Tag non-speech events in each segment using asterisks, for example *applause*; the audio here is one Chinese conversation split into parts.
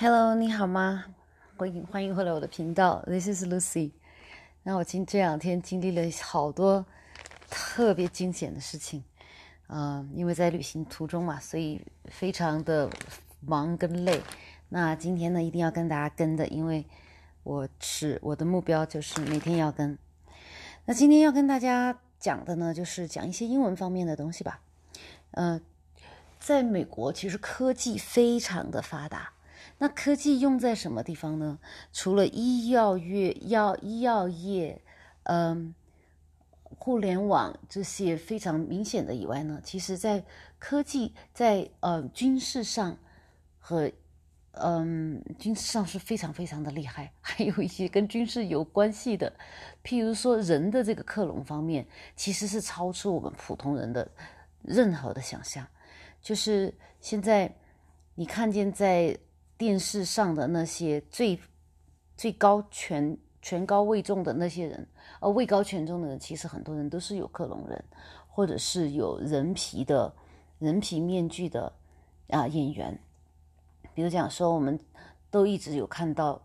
Hello，你好吗？欢迎欢迎回来我的频道，This is Lucy。那我今这两天经历了好多特别惊险的事情，嗯、因为在旅行途中嘛，所以非常的忙跟累。那今天呢，一定要跟大家跟的，因为我是我的目标就是每天要跟。那今天要跟大家讲的呢，就是讲一些英文方面的东西吧。呃，在美国其实科技非常的发达。那科技用在什么地方呢？除了医药业、药医药业，嗯，互联网这些非常明显的以外呢，其实在科技在呃军事上和嗯军事上是非常非常的厉害，*laughs* 还有一些跟军事有关系的，譬如说人的这个克隆方面，其实是超出我们普通人的任何的想象。就是现在你看见在电视上的那些最最高权权高位重的那些人，呃，位高权重的人，其实很多人都是有克隆人，或者是有人皮的人皮面具的啊演员。比如讲说，我们都一直有看到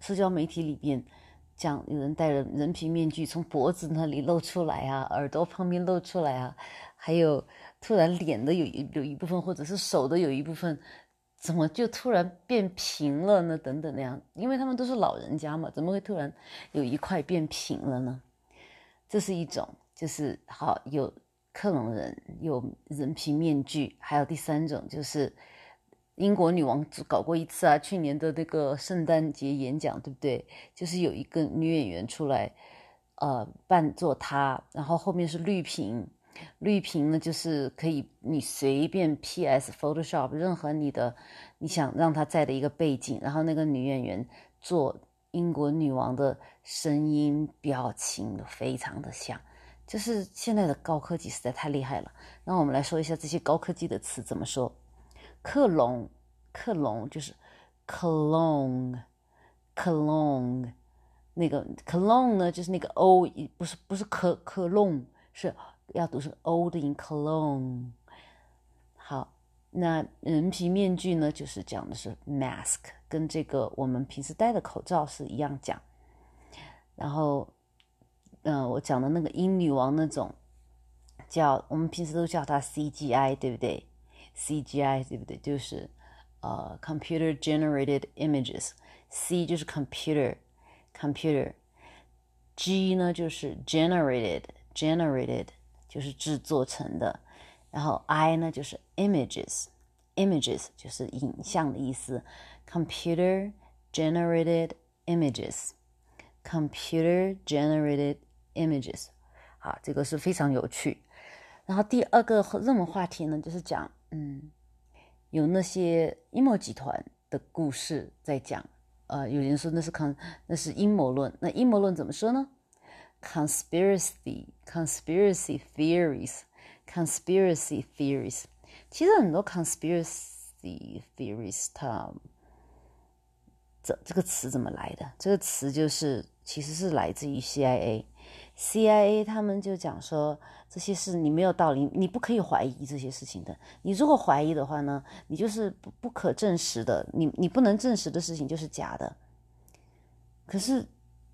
社交媒体里边讲有人戴着人皮面具从脖子那里露出来啊，耳朵旁边露出来啊，还有突然脸的有一有一部分，或者是手的有一部分。怎么就突然变平了呢？等等那样，因为他们都是老人家嘛，怎么会突然有一块变平了呢？这是一种，就是好有克隆人，有人皮面具，还有第三种就是英国女王搞过一次啊，去年的那个圣诞节演讲，对不对？就是有一个女演员出来，呃，扮作她，然后后面是绿屏。绿屏呢，就是可以你随便 PS Photoshop 任何你的你想让它在的一个背景，然后那个女演员做英国女王的声音、表情都非常的像，就是现在的高科技实在太厉害了。那我们来说一下这些高科技的词怎么说？克隆，克隆就是 clone，clone，那个 clone 呢，就是那个 o 不是不是克克隆是。要读成 old in cologne。好，那人皮面具呢，就是讲的是 mask，跟这个我们平时戴的口罩是一样讲。然后，嗯，我讲的那个英女王那种，叫我们平时都叫它 CGI，对不对？CGI 对不对？就是呃，computer generated images。C 就是 computer，computer。G 呢就是 generated，generated。 就是制作成的，然后 I 呢就是 images，images 就是影像的意思，computer generated images，computer generated images，好，这个是非常有趣。然后第二个热门话题呢，就是讲，嗯，有那些阴谋集团的故事在讲，呃，有人说那是看那是阴谋论，那阴谋论怎么说呢？？conspiracy conspiracy theories conspiracy theories，其实很多 conspiracy theories 它这这个词怎么来的？这个词就是其实是来自于 CIA。CIA 他们就讲说这些事你没有道理，你不可以怀疑这些事情的。你如果怀疑的话呢，你就是不不可证实的，你你不能证实的事情就是假的。可是。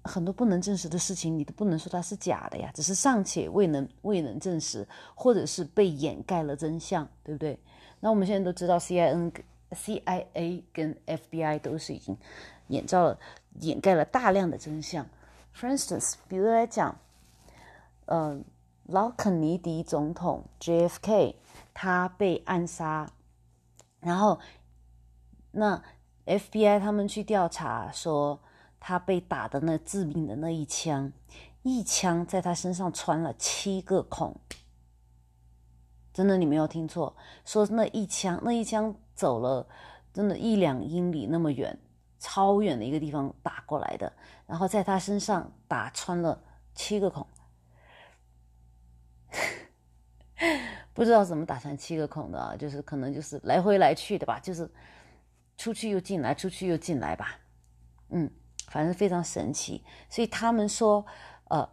很多不能证实的事情，你都不能说它是假的呀，只是尚且未能未能证实，或者是被掩盖了真相，对不对？那我们现在都知道，C I N、C I A 跟 F B I 都是已经掩罩了、掩盖了大量的真相。For instance，比如来讲，呃，老肯尼迪总统 J F K 他被暗杀，然后那 F B I 他们去调查说。他被打的那致命的那一枪，一枪在他身上穿了七个孔。真的，你没有听错，说那一枪，那一枪走了，真的，一两英里那么远，超远的一个地方打过来的，然后在他身上打穿了七个孔。*laughs* 不知道怎么打穿七个孔的啊，就是可能就是来回来去的吧，就是出去又进来，出去又进来吧，嗯。反正非常神奇，所以他们说，呃，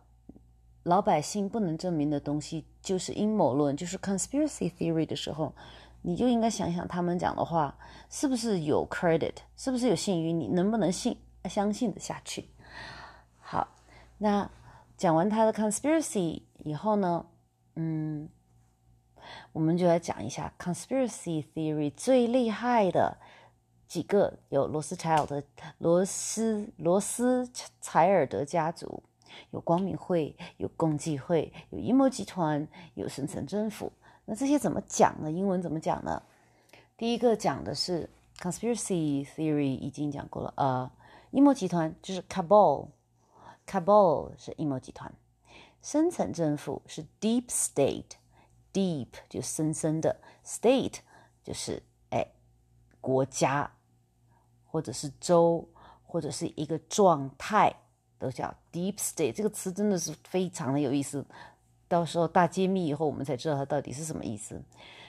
老百姓不能证明的东西就是阴谋论，就是 conspiracy theory 的时候，你就应该想想他们讲的话是不是有 credit，是不是有信誉，你能不能信相信的下去？好，那讲完他的 conspiracy 以后呢，嗯，我们就来讲一下 conspiracy theory 最厉害的几个，有罗斯柴尔德、罗斯罗斯柴尔德家族。有光明会，有共济会，有阴谋集团，有深层政府。那这些怎么讲呢？英文怎么讲呢？第一个讲的是 conspiracy theory，已经讲过了。呃，阴谋集团就是 cabal，cabal 是阴谋集团。深层政府是 deep state，deep 就深深的，state 就是哎国家，或者是州，或者是一个状态。都叫 deep state 这个词真的是非常的有意思，到时候大揭秘以后，我们才知道它到底是什么意思。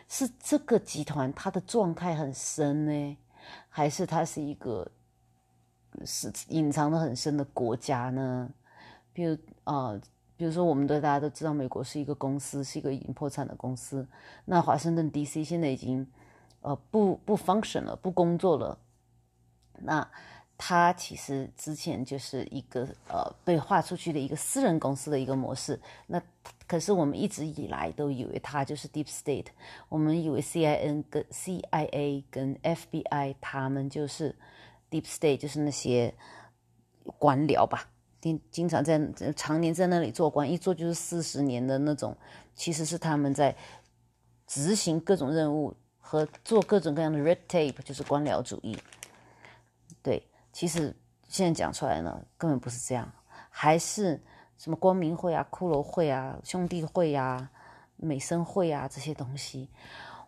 是这个集团它的状态很深呢，还是它是一个是隐藏的很深的国家呢？比如啊，比如说我们的大家都知道，美国是一个公司，是一个已经破产的公司。那华盛顿 D.C. 现在已经呃不不 function 了，不工作了。那他其实之前就是一个呃被划出去的一个私人公司的一个模式。那可是我们一直以来都以为他就是 Deep State，我们以为 C I N 跟 C I A 跟 F B I 他们就是 Deep State，就是那些官僚吧，经经常在常年在那里做官，一做就是四十年的那种。其实是他们在执行各种任务和做各种各样的 Red Tape，就是官僚主义。对。其实现在讲出来呢，根本不是这样，还是什么光明会啊、骷髅会啊、兄弟会啊、美生会啊这些东西。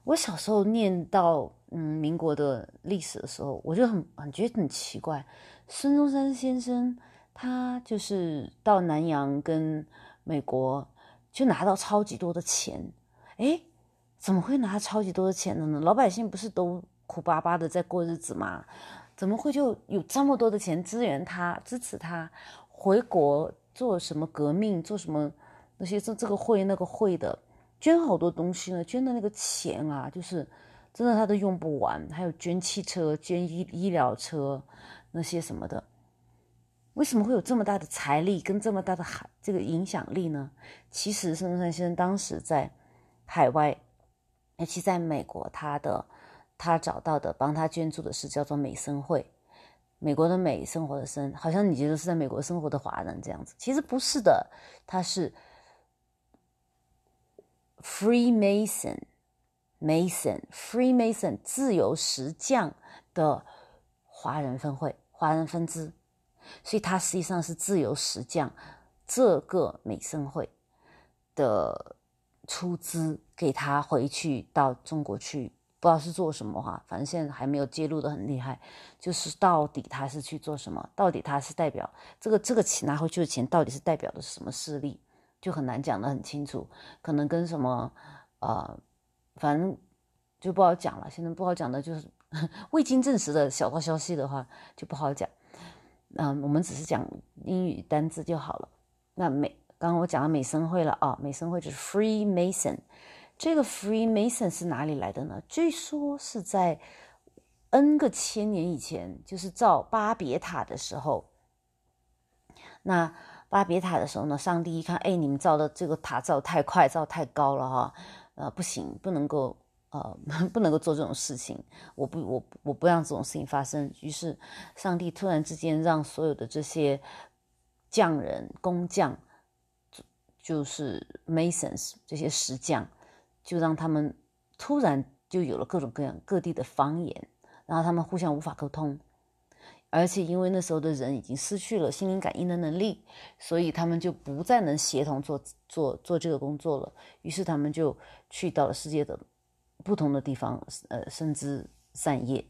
我小时候念到嗯民国的历史的时候，我就很很觉得很奇怪。孙中山先生他就是到南洋跟美国就拿到超级多的钱，诶，怎么会拿超级多的钱呢？老百姓不是都苦巴巴的在过日子吗？怎么会就有这么多的钱支援他、支持他回国做什么革命、做什么那些这这个会那个会的，捐好多东西呢？捐的那个钱啊，就是真的他都用不完。还有捐汽车、捐医医疗车那些什么的，为什么会有这么大的财力跟这么大的海这个影响力呢？其实孙中山先生当时在海外，尤其在美国，他的。他找到的帮他捐助的是叫做美生会，美国的美生活的生，好像你觉得是在美国生活的华人这样子，其实不是的，他是 Freemason，Mason，Freemason 自由石匠的华人分会，华人分支，所以他实际上是自由石匠这个美生会的出资给他回去到中国去。不知道是做什么哈，反正现在还没有揭露的很厉害。就是到底他是去做什么？到底他是代表这个这个钱拿回去的钱，到底是代表的是什么势力？就很难讲得很清楚。可能跟什么呃，反正就不好讲了。现在不好讲的就是 *laughs* 未经证实的小道消息的话就不好讲。嗯，我们只是讲英语单字就好了。那美，刚刚我讲了美声会了啊，美声会就是 Freemason。这个 Freemason 是哪里来的呢？据说是在 N 个千年以前，就是造巴别塔的时候。那巴别塔的时候呢，上帝一看，哎，你们造的这个塔造太快，造太高了哈，呃，不行，不能够，呃，*laughs* 不能够做这种事情。我不，我我不让这种事情发生。于是，上帝突然之间让所有的这些匠人、工匠，就是 Masons 这些石匠。就让他们突然就有了各种各样各地的方言，然后他们互相无法沟通，而且因为那时候的人已经失去了心灵感应的能力，所以他们就不再能协同做做做这个工作了。于是他们就去到了世界的不同的地方，呃，甚至散业。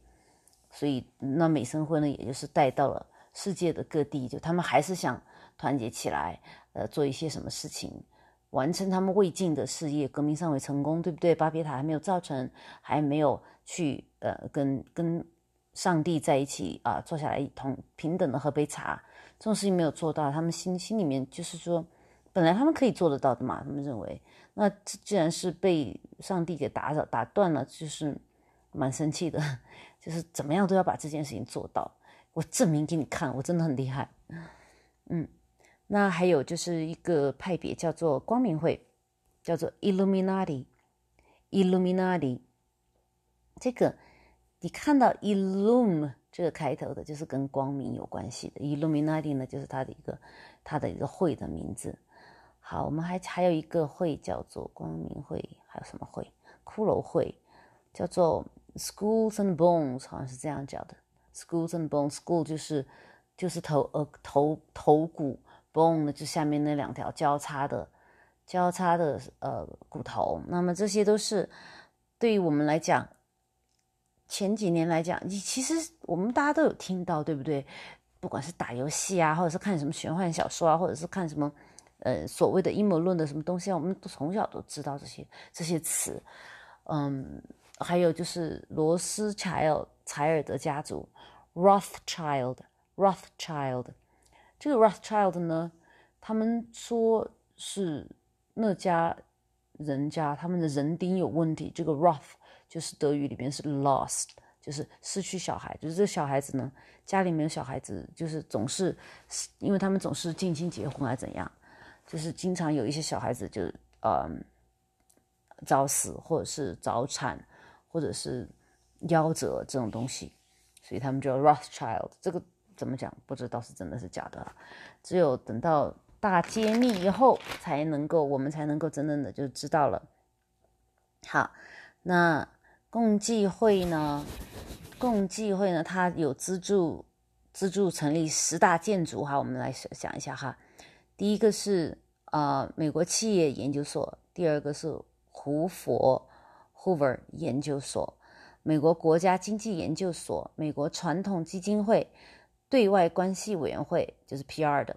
所以那美生会呢，也就是带到了世界的各地，就他们还是想团结起来，呃，做一些什么事情。完成他们未尽的事业，革命尚未成功，对不对？巴别塔还没有造成，还没有去呃跟跟上帝在一起啊，坐下来一同平等的喝杯茶，这种事情没有做到，他们心心里面就是说本来他们可以做得到的嘛，他们认为，那既然是被上帝给打扰打断了，就是蛮生气的，*laughs* 就是怎么样都要把这件事情做到，我证明给你看，我真的很厉害。嗯，那还有就是一个派别叫做光明会，叫做 Illuminati，Illuminati，这个你看到 Illum 这个开头的，就是跟光明有关系的。Illuminati 呢，就是它的一个它的一个会的名字。好，我们还还有一个会叫做光明会，还有什么会？骷髅会，叫做 Schools and Bones，好像是这样叫的。Schools and Bones，School 就是就是头呃头头骨，Bone 呢就下面那两条交叉的交叉的呃骨头。那么这些都是对于我们来讲。前几年来讲，你其实我们大家都有听到，对不对？不管是打游戏啊，或者是看什么玄幻小说啊，或者是看什么，呃，所谓的阴谋论的什么东西啊，我们都从小都知道这些这些词。嗯，还有就是罗斯柴尔柴尔德家族 rothschildrothchild 这个 Rothschild 呢，他们说是那家人家他们的人丁有问题，这个 Roth。就是德语里边是 lost，就是失去小孩，就是这小孩子呢，家里没有小孩子，就是总是，因为他们总是近亲结婚还怎样，就是经常有一些小孩子就嗯早死或者是早产或者是夭折这种东西，所以他们叫 Rothschild。这个怎么讲不知道是真的是假的，只有等到大揭秘以后才能够，我们才能够真正的就知道了。好，那。共济会呢？共济会呢？它有资助资助成立十大建筑哈，我们来想一下哈。第一个是啊，美国企业研究所；第二个是胡佛 （Hoover） 研究所；美国国家经济研究所；美国传统基金会；对外关系委员会就是 PR 的；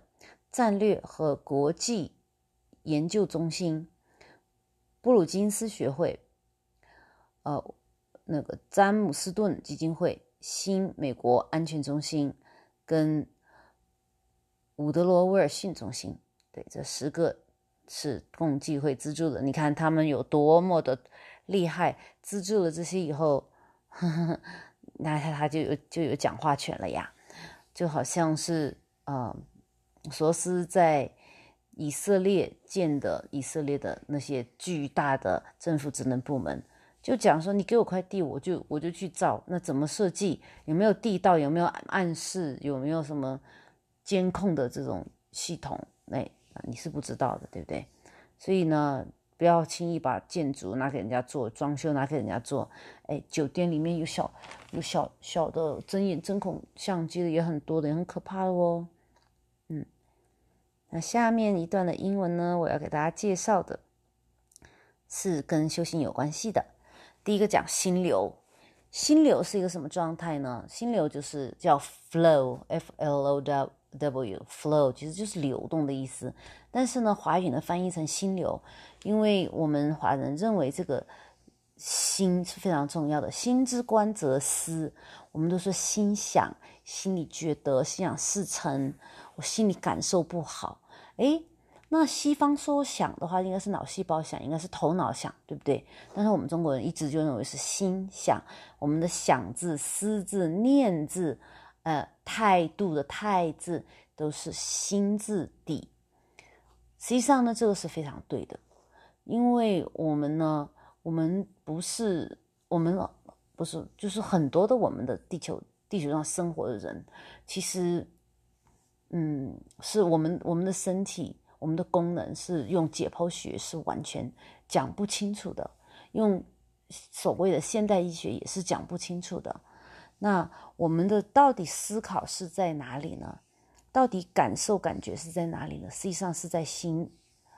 战略和国际研究中心；布鲁金斯学会；呃。那个詹姆斯顿基金会、新美国安全中心跟伍德罗威尔逊中心，对，这十个是共济会资助的。你看他们有多么的厉害，资助了这些以后，*laughs* 那他他就有就有讲话权了呀，就好像是啊，索斯在以色列建的以色列的那些巨大的政府职能部门。就讲说，你给我块地，我就我就去造。那怎么设计？有没有地道？有没有暗示？有没有什么监控的这种系统？那你是不知道的，对不对？所以呢，不要轻易把建筑拿给人家做装修，拿给人家做。哎，酒店里面有小有小小的针眼针孔相机的也很多的，也很可怕的哦。嗯，那下面一段的英文呢，我要给大家介绍的是跟修行有关系的。第一个讲心流，心流是一个什么状态呢？心流就是叫 flow，f-l-o-w w，flow 其实就是流动的意思。但是呢，华语呢翻译成心流，因为我们华人认为这个心是非常重要的。心之观则思，我们都说心想，心里觉得心想事成，我心里感受不好，诶。那西方说想的话，应该是脑细胞想，应该是头脑想，对不对？但是我们中国人一直就认为是心想。我们的想字、思字、念字，呃，态度的态字都是心字底。实际上呢，这个是非常对的，因为我们呢，我们不是我们不是，就是很多的我们的地球地球上生活的人，其实，嗯，是我们我们的身体。我们的功能是用解剖学是完全讲不清楚的，用所谓的现代医学也是讲不清楚的。那我们的到底思考是在哪里呢？到底感受感觉是在哪里呢？实际上是在心，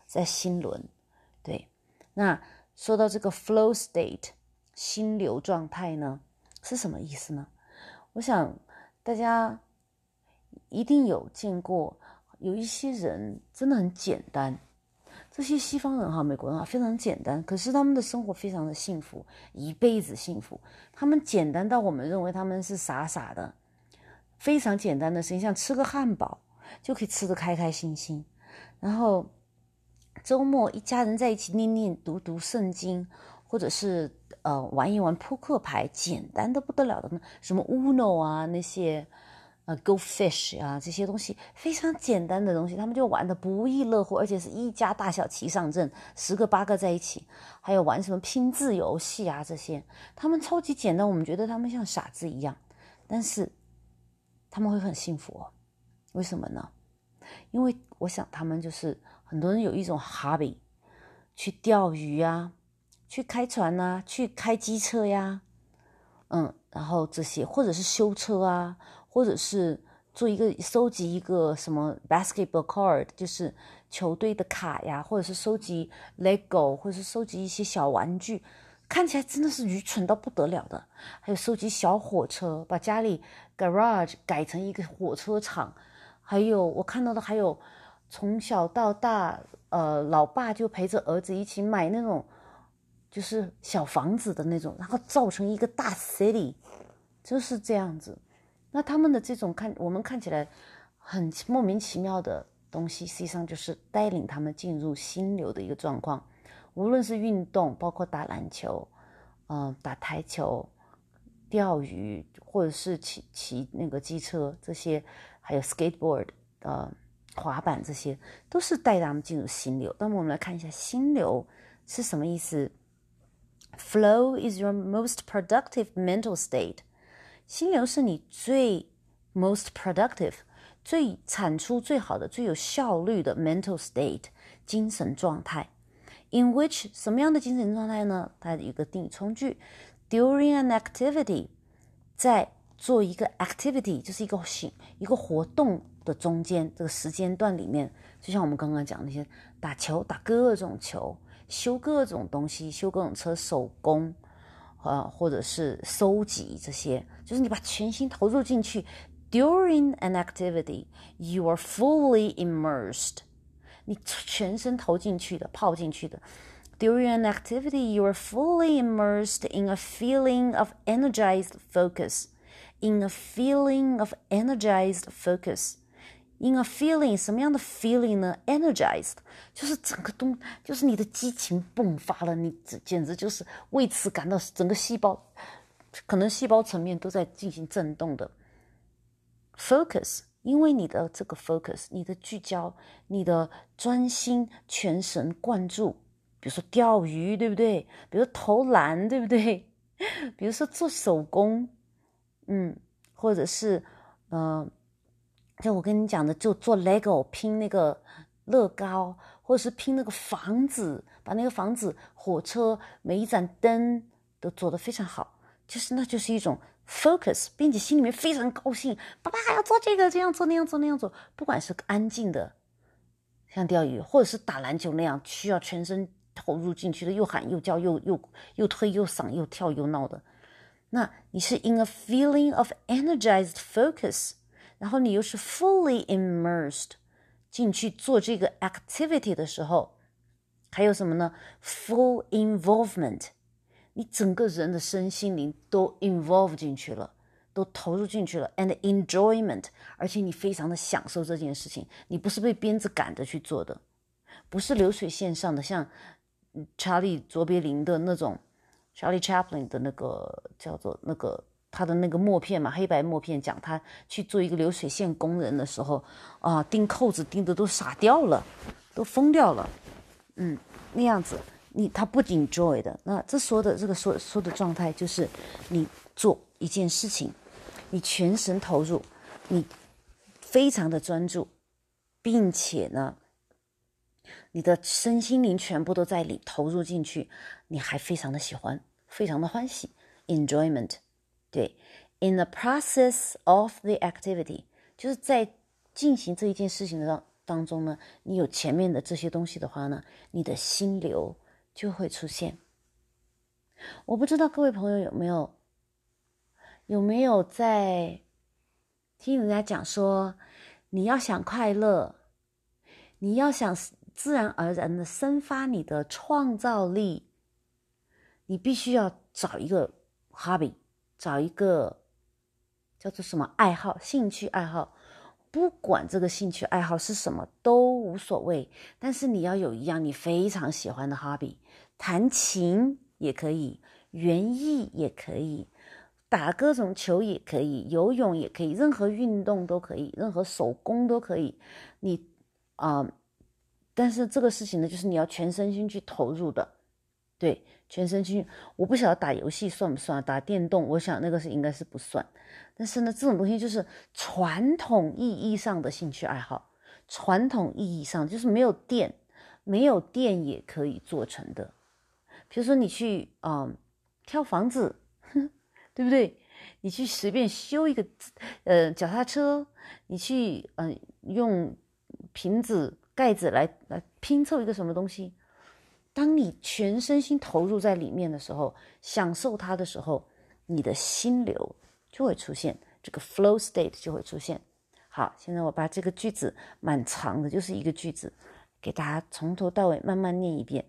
在心轮。对，那说到这个 flow state 心流状态呢，是什么意思呢？我想大家一定有见过。有一些人真的很简单，这些西方人哈，美国人哈，非常简单，可是他们的生活非常的幸福，一辈子幸福。他们简单到我们认为他们是傻傻的，非常简单的事情，像吃个汉堡就可以吃得开开心心。然后周末一家人在一起念念读读圣经，或者是呃玩一玩扑克牌，简单的不得了的呢，什么 Uno 啊那些。呃，Go Fish 啊，这些东西非常简单的东西，他们就玩的不亦乐乎，而且是一家大小齐上阵，十个八个在一起，还有玩什么拼字游戏啊，这些他们超级简单，我们觉得他们像傻子一样，但是他们会很幸福。为什么呢？因为我想他们就是很多人有一种 hobby，去钓鱼啊，去开船啊，去开机车呀，嗯，然后这些或者是修车啊。或者是做一个收集一个什么 basketball card，就是球队的卡呀，或者是收集 Lego，或者是收集一些小玩具，看起来真的是愚蠢到不得了的。还有收集小火车，把家里 garage 改成一个火车场。还有我看到的还有从小到大，呃，老爸就陪着儿子一起买那种就是小房子的那种，然后造成一个大 city，就是这样子。那他们的这种看我们看起来很莫名其妙的东西，实际上就是带领他们进入心流的一个状况。无论是运动，包括打篮球、嗯打台球、钓鱼，或者是骑骑那个机车这些，还有 skateboard 呃滑板这些，都是带他们进入心流。那么我们来看一下心流是什么意思？Flow is your most productive mental state. 心流是你最 most productive、最产出最好的、最有效率的 mental state 精神状态。In which 什么样的精神状态呢？它有个定语从句：during an activity，在做一个 activity，就是一个行一个活动的中间这个时间段里面，就像我们刚刚讲那些打球、打各种球、修各种东西、修各种车、手工。呃，或者是收集这些，就是你把全心投入进去。During an activity, you are fully immersed，你全身投进去的，泡进去的。During an activity, you are fully immersed in a feeling of energized focus. In a feeling of energized focus. In a feeling，什么样的 feeling 呢？Energized，就是整个东，就是你的激情迸发了，你简简直就是为此感到整个细胞，可能细胞层面都在进行震动的。Focus，因为你的这个 focus，你的聚焦，你的专心全神贯注，比如说钓鱼，对不对？比如投篮，对不对？*laughs* 比如说做手工，嗯，或者是嗯。就我跟你讲的，就做 Lego 拼那个乐高，或者是拼那个房子，把那个房子、火车每一盏灯都做得非常好，就是那就是一种 focus，并且心里面非常高兴。爸爸要做这个，这样做那样做那样做，不管是安静的，像钓鱼，或者是打篮球那样需要全身投入进去的，又喊又叫又又又推又搡又跳又闹的，那你是 in a feeling of energized focus。然后你又是 fully immersed 进去做这个 activity 的时候，还有什么呢？full involvement，你整个人的身心灵都 involve 进去了，都投入进去了，and enjoyment，而且你非常的享受这件事情，你不是被鞭子赶着去做的，不是流水线上的，像查理卓别林的那种，Charlie Chaplin 的那个叫做那个。他的那个墨片嘛，黑白墨片讲他去做一个流水线工人的时候，啊，钉扣子钉的都傻掉了，都疯掉了，嗯，那样子，你他不 enjoy 的。那这说的这个说说的状态就是，你做一件事情，你全神投入，你非常的专注，并且呢，你的身心灵全部都在里投入进去，你还非常的喜欢，非常的欢喜，enjoyment。对，in the process of the activity，就是在进行这一件事情的当当中呢，你有前面的这些东西的话呢，你的心流就会出现。我不知道各位朋友有没有有没有在听人家讲说，你要想快乐，你要想自然而然的生发你的创造力，你必须要找一个 hobby。找一个叫做什么爱好、兴趣爱好，不管这个兴趣爱好是什么都无所谓，但是你要有一样你非常喜欢的 hobby，弹琴也可以，园艺也可以，打各种球也可以，游泳也可以，任何运动都可以，任何手工都可以。你啊，但是这个事情呢，就是你要全身心去投入的，对。全身心，我不晓得打游戏算不算，打电动，我想那个是应该是不算。但是呢，这种东西就是传统意义上的兴趣爱好，传统意义上就是没有电，没有电也可以做成的。比如说你去啊挑房子，*laughs* 对不对？你去随便修一个呃脚踏车，你去嗯用瓶子盖子来来拼凑一个什么东西。当你全身心投入在里面的时候，享受它的时候，你的心流就会出现，这个 flow state 就会出现。好，现在我把这个句子蛮长的，就是一个句子，给大家从头到尾慢慢念一遍，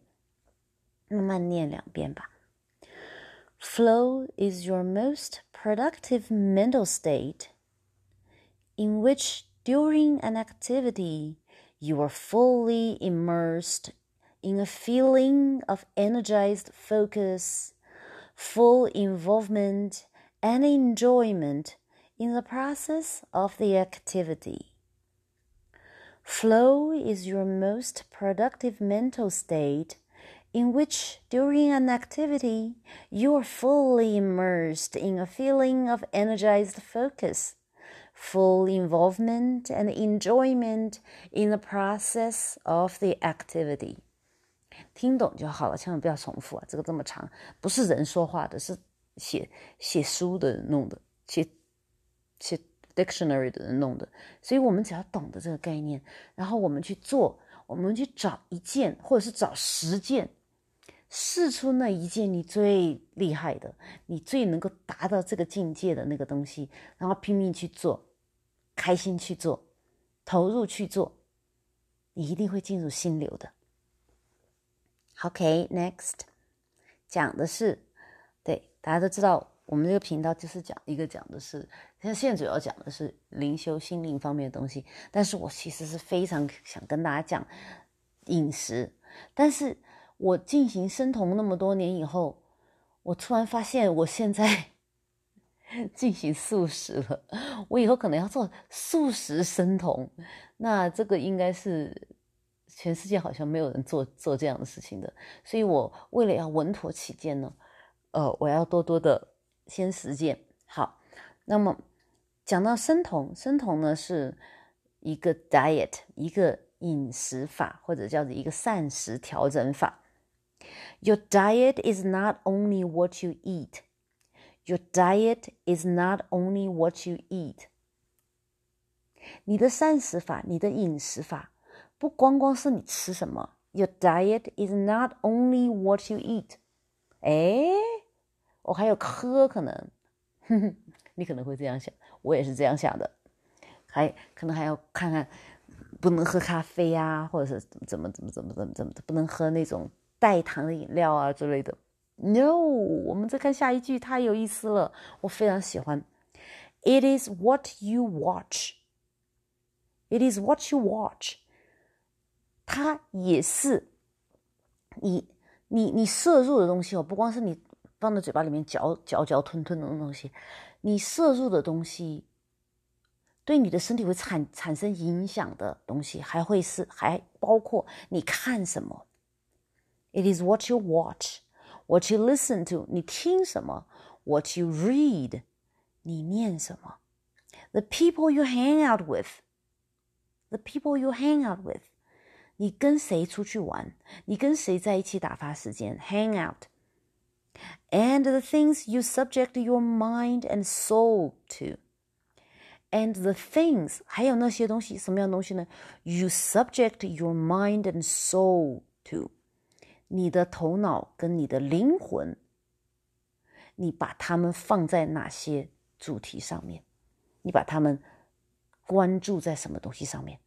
慢慢念两遍吧。Flow is your most productive mental state in which during an activity you are fully immersed in a feeling of energized focus, full involvement, and enjoyment in the process of the activity. Flow is your most productive mental state in which, during an activity, you are fully immersed in a feeling of energized focus, full involvement and enjoyment in the process of the activity. 听懂就好了，千万不要重复啊！这个这么长，不是人说话的，是写写书的人弄的，写写 dictionary 的人弄的。所以我们只要懂得这个概念，然后我们去做，我们去找一件，或者是找十件，试出那一件你最厉害的，你最能够达到这个境界的那个东西，然后拼命去做，开心去做，投入去做，你一定会进入心流的。OK，next，讲的是，对，大家都知道，我们这个频道就是讲一个讲的是，像现在主要讲的是灵修心灵方面的东西，但是我其实是非常想跟大家讲饮食，但是我进行生酮那么多年以后，我突然发现我现在 *laughs* 进行素食了，我以后可能要做素食生酮，那这个应该是。全世界好像没有人做做这样的事情的，所以我为了要稳妥起见呢，呃，我要多多的先实践。好，那么讲到生酮，生酮呢是一个 diet，一个饮食法，或者叫做一个膳食调整法。Your diet is not only what you eat. Your diet is not only what you eat. 你的膳食法，你的饮食法。不光光是你吃什么，Your diet is not only what you eat。哎，我还有喝可能，哼哼，你可能会这样想，我也是这样想的。还可能还要看看，不能喝咖啡呀，或者是怎么怎么怎么怎么怎么不能喝那种带糖的饮料啊之类的。No，我们再看下一句，太有意思了，我非常喜欢。It is what you watch. It is what you watch. 它也是你你你摄入的东西哦，不光是你放在嘴巴里面嚼嚼嚼吞吞的东西，你摄入的东西对你的身体会产产生影响的东西，还会是还包括你看什么。It is what you watch, what you listen to，你听什么？What you read，你念什么？The people you hang out with, the people you hang out with。你跟谁出去玩？你跟谁在一起打发时间？Hang out。And the things you subject your mind and soul to. And the things 还有那些东西，什么样的东西呢？You subject your mind and soul to，你的头脑跟你的灵魂，你把它们放在哪些主题上面？你把它们关注在什么东西上面？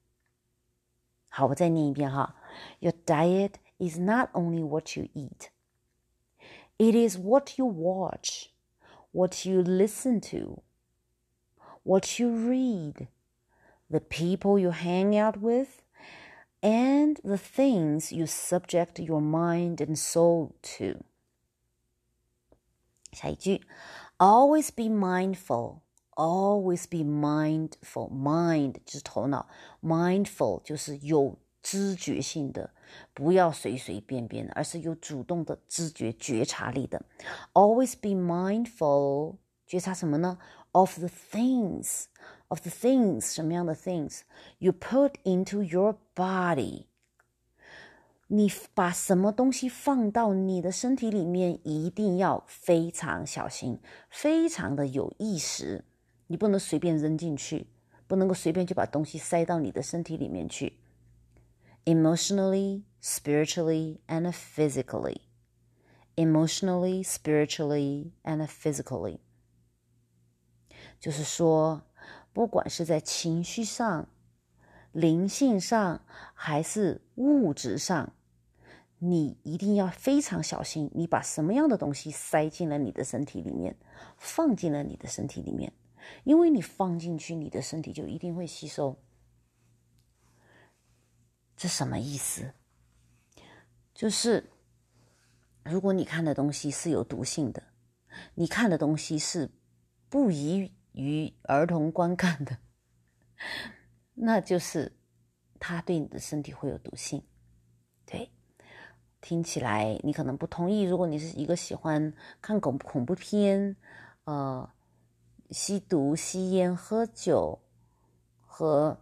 好，我再念一遍哈。Your diet is not only what you eat, it is what you watch, what you listen to, what you read, the people you hang out with, and the things you subject your mind and soul to. 下一句，always be mindful always be mindful. Mind 就是头脑，mindful 就是有知觉性的，不要随随便便的，而是有主动的知觉觉察力的。Always be mindful，觉察什么呢？Of the things, of the things 什么样的 things you put into your body。你把什么东西放到你的身体里面，一定要非常小心，非常的有意识。 你不能随便扔进去，不能够随便就把东西塞到你的身体里面去。Emotionally, spiritually, and physically. Emotionally, spiritually, and physically. 就是说，不管是在情绪上、灵性上，还是物质上，你一定要非常小心，你把什么样的东西塞进了你的身体里面，放进了你的身体里面。因为你放进去，你的身体就一定会吸收。这什么意思？就是如果你看的东西是有毒性的，你看的东西是不宜于儿童观看的，*laughs* 那就是它对你的身体会有毒性。对，听起来你可能不同意。如果你是一个喜欢看恐恐怖片，呃。吸毒、吸烟、喝酒和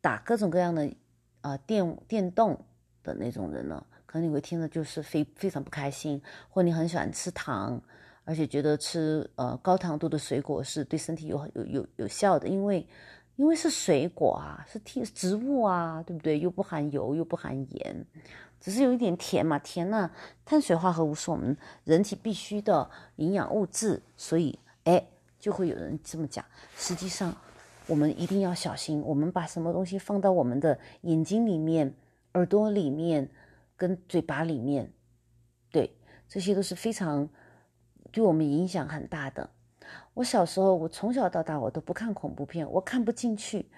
打各种各样的啊电电动的那种人呢，可能你会听着就是非非常不开心，或你很喜欢吃糖，而且觉得吃呃高糖度的水果是对身体有有有有效的，因为因为是水果啊，是植植物啊，对不对？又不含油，又不含盐，只是有一点甜嘛，甜呢，碳水化合物是我们人体必需的营养物质，所以哎。就会有人这么讲。实际上，我们一定要小心。我们把什么东西放到我们的眼睛里面、耳朵里面、跟嘴巴里面，对，这些都是非常对我们影响很大的。我小时候，我从小到大我都不看恐怖片，我看不进去，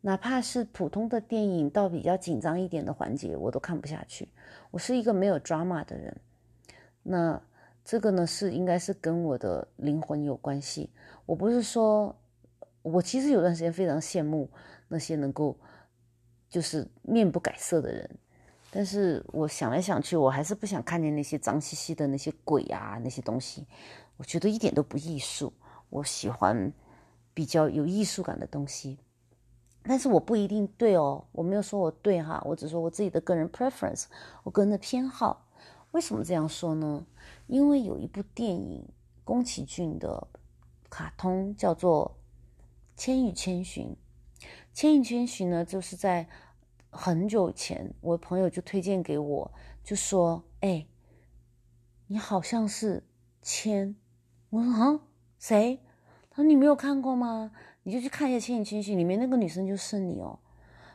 哪怕是普通的电影，到比较紧张一点的环节，我都看不下去。我是一个没有 drama 的人。那这个呢，是应该是跟我的灵魂有关系。我不是说，我其实有段时间非常羡慕那些能够就是面不改色的人，但是我想来想去，我还是不想看见那些脏兮兮的那些鬼啊那些东西，我觉得一点都不艺术。我喜欢比较有艺术感的东西，但是我不一定对哦，我没有说我对哈，我只说我自己的个人 preference，我个人的偏好。为什么这样说呢？因为有一部电影，宫崎骏的。卡通叫做《千与千寻》，《千与千寻》呢，就是在很久前，我朋友就推荐给我，就说：“哎，你好像是千。”我说：“啊，谁？”他说：“你没有看过吗？你就去看一下《千与千寻》，里面那个女生就是你哦。”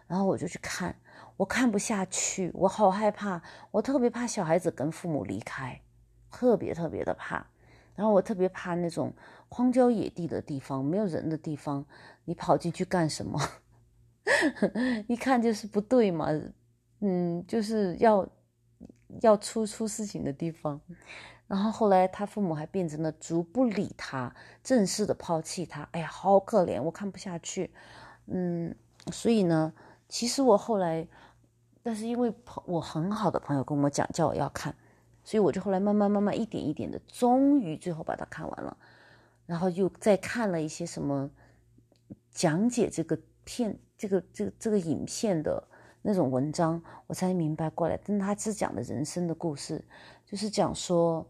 然后我就去看，我看不下去，我好害怕，我特别怕小孩子跟父母离开，特别特别的怕。然后我特别怕那种。荒郊野地的地方，没有人的地方，你跑进去干什么？*laughs* 一看就是不对嘛，嗯，就是要要出出事情的地方。然后后来他父母还变成了逐步理他，正式的抛弃他。哎呀，好可怜，我看不下去。嗯，所以呢，其实我后来，但是因为朋我很好的朋友跟我讲，叫我要看，所以我就后来慢慢慢慢一点一点的，终于最后把它看完了。然后又再看了一些什么讲解这个片、这个、这个、这个影片的那种文章，我才明白过来。但他是讲的人生的故事，就是讲说，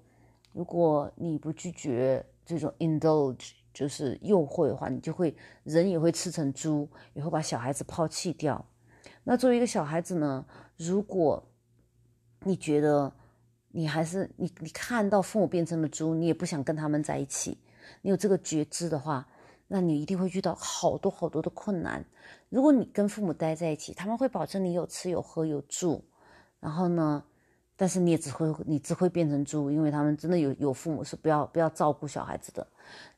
如果你不拒绝这种 indulge，就是诱惑的话，你就会人也会吃成猪，也会把小孩子抛弃掉。那作为一个小孩子呢，如果你觉得你还是你你看到父母变成了猪，你也不想跟他们在一起。你有这个觉知的话，那你一定会遇到好多好多的困难。如果你跟父母待在一起，他们会保证你有吃有喝有住，然后呢，但是你也只会你只会变成猪，因为他们真的有有父母是不要不要照顾小孩子的。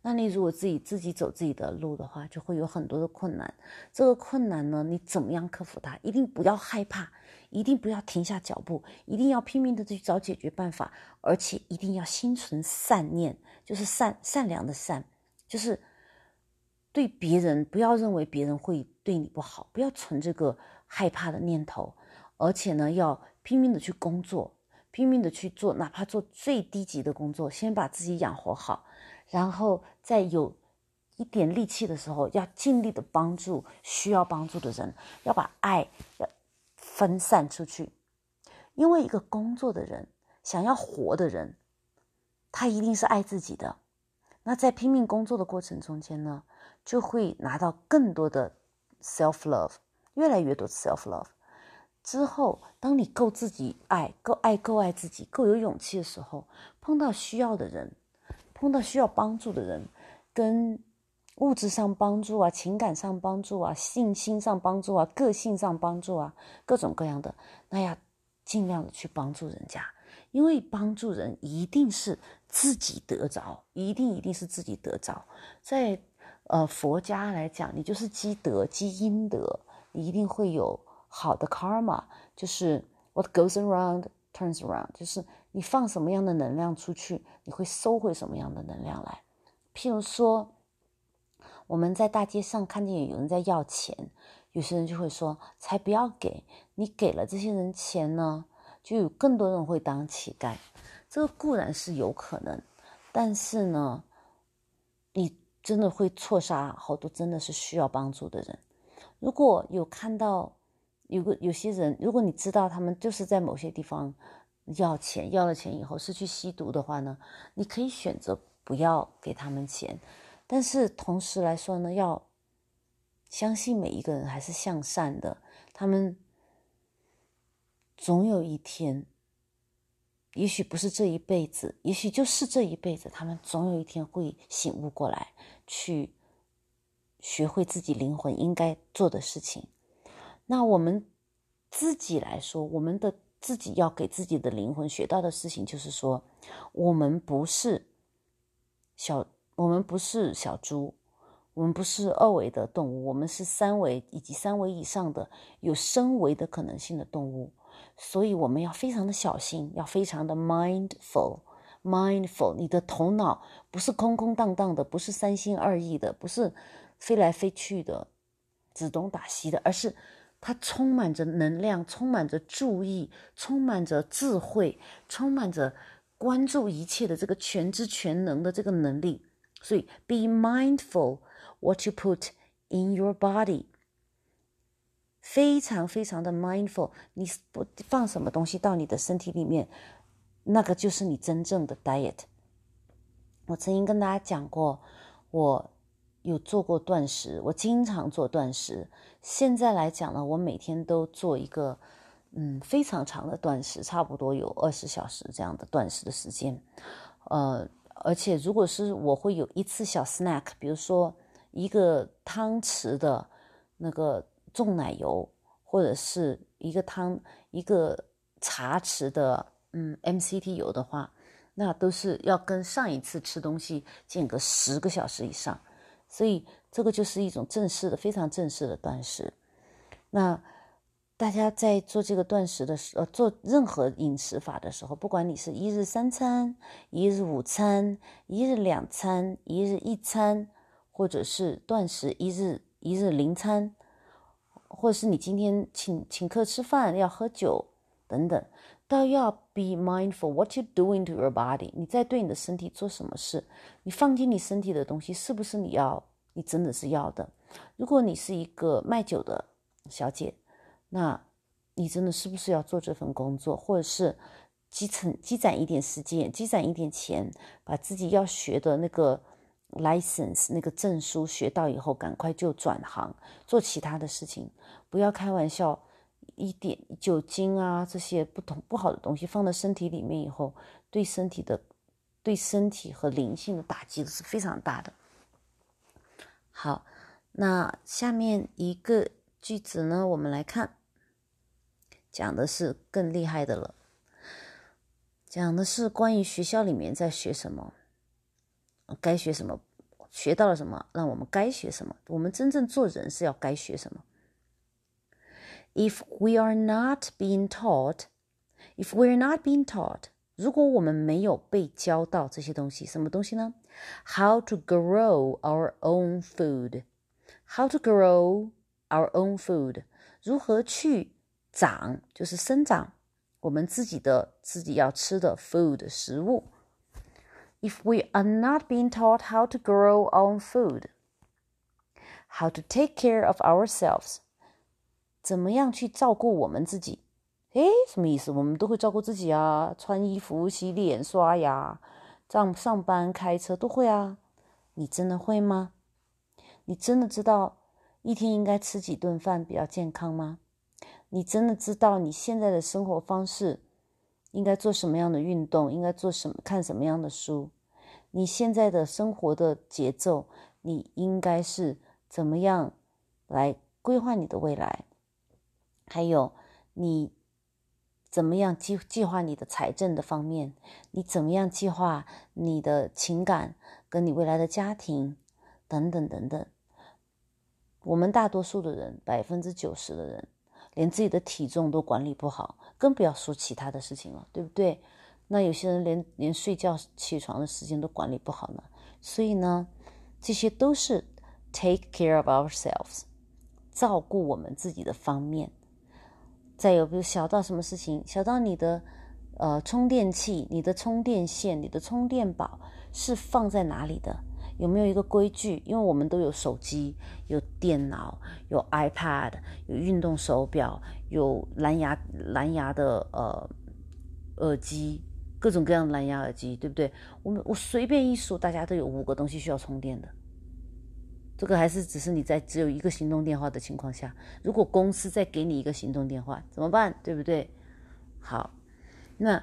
那你如果自己自己走自己的路的话，就会有很多的困难。这个困难呢，你怎么样克服它？一定不要害怕，一定不要停下脚步，一定要拼命的去找解决办法，而且一定要心存善念，就是善善良的善，就是对别人不要认为别人会对你不好，不要存这个害怕的念头，而且呢要。拼命的去工作，拼命的去做，哪怕做最低级的工作，先把自己养活好，然后在有一点力气的时候，要尽力的帮助需要帮助的人，要把爱要分散出去。因为一个工作的人，想要活的人，他一定是爱自己的。那在拼命工作的过程中间呢，就会拿到更多的 self love，越来越多 self love。之后，当你够自己爱、够爱、够爱自己、够有勇气的时候，碰到需要的人，碰到需要帮助的人，跟物质上帮助啊、情感上帮助啊、信心上帮助啊、个性上帮助啊，各种各样的，那要尽量的去帮助人家，因为帮助人一定是自己得着，一定一定是自己得着。在呃佛家来讲，你就是积德、积阴德，你一定会有。好的 karma 就是 what goes around turns around，就是你放什么样的能量出去，你会收回什么样的能量来。譬如说，我们在大街上看见有人在要钱，有些人就会说：“才不要给你给了这些人钱呢，就有更多人会当乞丐。”这个固然是有可能，但是呢，你真的会错杀好多真的是需要帮助的人。如果有看到。有个有些人，如果你知道他们就是在某些地方要钱，要了钱以后是去吸毒的话呢，你可以选择不要给他们钱，但是同时来说呢，要相信每一个人还是向善的，他们总有一天，也许不是这一辈子，也许就是这一辈子，他们总有一天会醒悟过来，去学会自己灵魂应该做的事情。那我们自己来说，我们的自己要给自己的灵魂学到的事情，就是说，我们不是小，我们不是小猪，我们不是二维的动物，我们是三维以及三维以上的有升维的可能性的动物，所以我们要非常的小心，要非常的 mindful，mindful，你的头脑不是空空荡荡的，不是三心二意的，不是飞来飞去的，只东打西的，而是。它充满着能量，充满着注意，充满着智慧，充满着关注一切的这个全知全能的这个能力。所以，be mindful what you put in your body，非常非常的 mindful。你不放什么东西到你的身体里面，那个就是你真正的 diet。我曾经跟大家讲过，我。有做过断食，我经常做断食。现在来讲呢，我每天都做一个，嗯，非常长的断食，差不多有二十小时这样的断食的时间。呃，而且如果是我会有一次小 snack，比如说一个汤匙的那个重奶油，或者是一个汤一个茶匙的嗯 MCT 油的话，那都是要跟上一次吃东西间隔十个小时以上。所以这个就是一种正式的、非常正式的断食。那大家在做这个断食的时候，做任何饮食法的时候，不管你是一日三餐、一日午餐、一日两餐、一日一餐，或者是断食一日一日零餐，或者是你今天请请客吃饭要喝酒等等，都要 be mindful what you doing to your body。你在对你的身体做什么事？你放进你身体的东西是不是你要？你真的是要的。如果你是一个卖酒的小姐，那你真的是不是要做这份工作，或者是积存积攒一点时间，积攒一点钱，把自己要学的那个 license 那个证书学到以后，赶快就转行做其他的事情。不要开玩笑，一点酒精啊这些不同不好的东西放到身体里面以后，对身体的对身体和灵性的打击是非常大的。好，那下面一个句子呢？我们来看，讲的是更厉害的了。讲的是关于学校里面在学什么，该学什么，学到了什么，让我们该学什么。我们真正做人是要该学什么。If we are not being taught, if we're not being taught，如果我们没有被教到这些东西，什么东西呢？How to grow our own food, how to grow our own food，如何去长，就是生长我们自己的自己要吃的 food 食物。If we are not being taught how to grow our own food, how to take care of ourselves。 怎么样去照顾我们自己？诶，什么意思？我们都会照顾自己啊，穿衣服、洗脸、刷牙、上上班、开车都会啊。你真的会吗？你真的知道一天应该吃几顿饭比较健康吗？你真的知道你现在的生活方式应该做什么样的运动？应该做什么？看什么样的书？你现在的生活的节奏，你应该是怎么样来规划你的未来？还有，你怎么样计计划你的财政的方面？你怎么样计划你的情感跟你未来的家庭等等等等？我们大多数的人，百分之九十的人，连自己的体重都管理不好，更不要说其他的事情了，对不对？那有些人连连睡觉起床的时间都管理不好呢。所以呢，这些都是 take care of ourselves，照顾我们自己的方面。再有，比如小到什么事情，小到你的呃充电器、你的充电线、你的充电宝是放在哪里的？有没有一个规矩？因为我们都有手机、有电脑、有 iPad、有运动手表、有蓝牙蓝牙的呃耳机，各种各样的蓝牙耳机，对不对？我们我随便一数，大家都有五个东西需要充电的。这个还是只是你在只有一个行动电话的情况下，如果公司再给你一个行动电话怎么办？对不对？好，那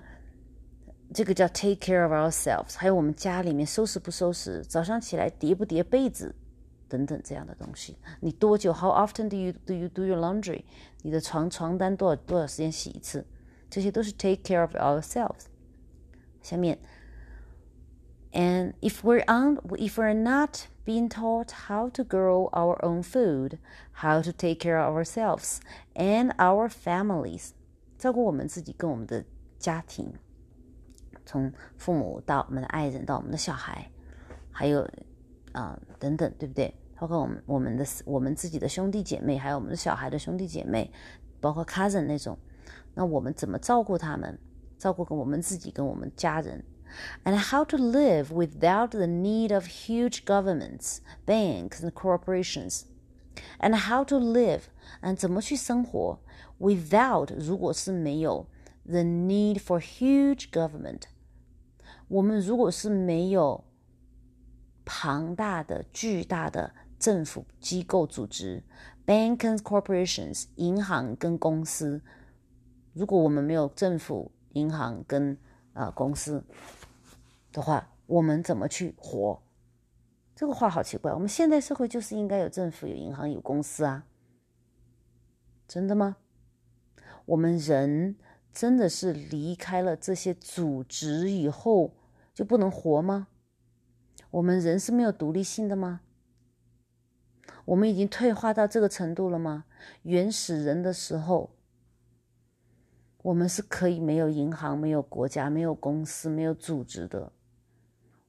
这个叫 take care of ourselves，还有我们家里面收拾不收拾，早上起来叠不叠被子等等这样的东西。你多久？How often do you do you do your laundry？你的床床单多少多少时间洗一次？这些都是 take care of ourselves。下面，and if we're on if we're not being taught how to grow our own food, how to take care of ourselves and our families，照顾我们自己跟我们的家庭，从父母到我们的爱人到我们的小孩，还有啊、呃、等等，对不对？包括我们我们的我们自己的兄弟姐妹，还有我们的小孩的兄弟姐妹，包括 cousin 那种，那我们怎么照顾他们？照顾跟我们自己跟我们家人。and how to live without the need of huge governments, banks, and corporations, and how to live and 怎么去生活 without 如果是没有 the need for huge government，我们如果是没有庞大的、巨大的政府机构组织，bank and corporations，银行跟公司，如果我们没有政府、银行跟啊、 呃、公司，的话，我们怎么去活？这个话好奇怪。我们现代社会就是应该有政府、有银行、有公司啊，真的吗？我们人真的是离开了这些组织以后就不能活吗？我们人是没有独立性的吗？我们已经退化到这个程度了吗？原始人的时候。我们是可以没有银行、没有国家、没有公司、没有组织的。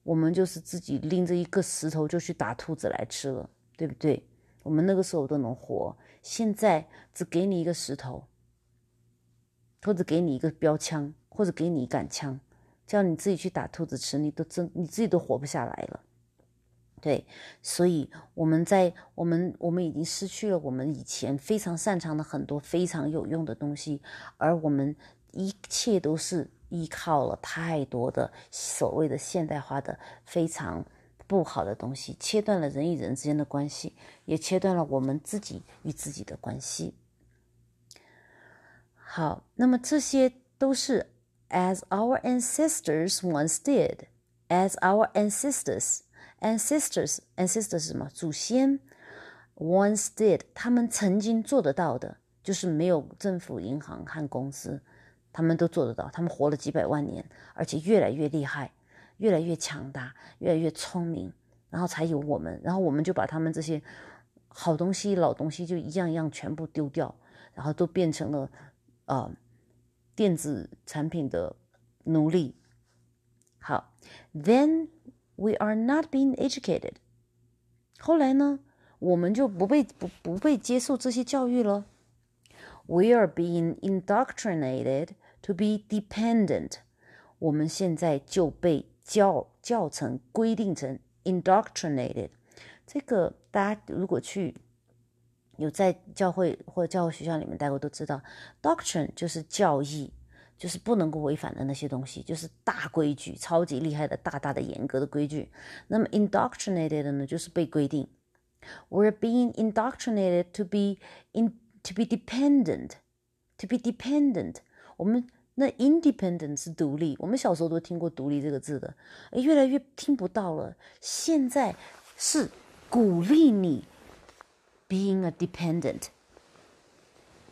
我们就是自己拎着一个石头就去打兔子来吃了，对不对？我们那个时候都能活，现在只给你一个石头，或者给你一个标枪，或者给你一杆枪，叫你自己去打兔子吃，你都真你自己都活不下来了。对，所以我们在我们我们已经失去了我们以前非常擅长的很多非常有用的东西，而我们一切都是。依靠了太多的所谓的现代化的非常不好的东西，切断了人与人之间的关系，也切断了我们自己与自己的关系。好，那么这些都是 as our ancestors once did, as our ancestors, ancestors, ancestors 是什么？祖先 once did，他们曾经做得到的，就是没有政府、银行和公司。他们都做得到，他们活了几百万年，而且越来越厉害，越来越强大，越来越聪明，然后才有我们，然后我们就把他们这些好东西、老东西就一样一样全部丢掉，然后都变成了呃电子产品的奴隶。好，Then we are not being educated。后来呢，我们就不被不不被接受这些教育了。We are being indoctrinated to be dependent。我们现在就被教教成规定成 indoctrinated。这个大家如果去有在教会或者教会学校里面待过，都知道，doctrine 就是教义， 就是不能够违反的那些东西，就是大规矩，超级厉害的大大的严格的规矩。那么 indoctrinated 呢，就是被规定。We're being indoctrinated to be in to be dependent, to be dependent。我们那 independent 是独立，我们小时候都听过独立这个字的，越来越听不到了。现在是鼓励你 being a dependent，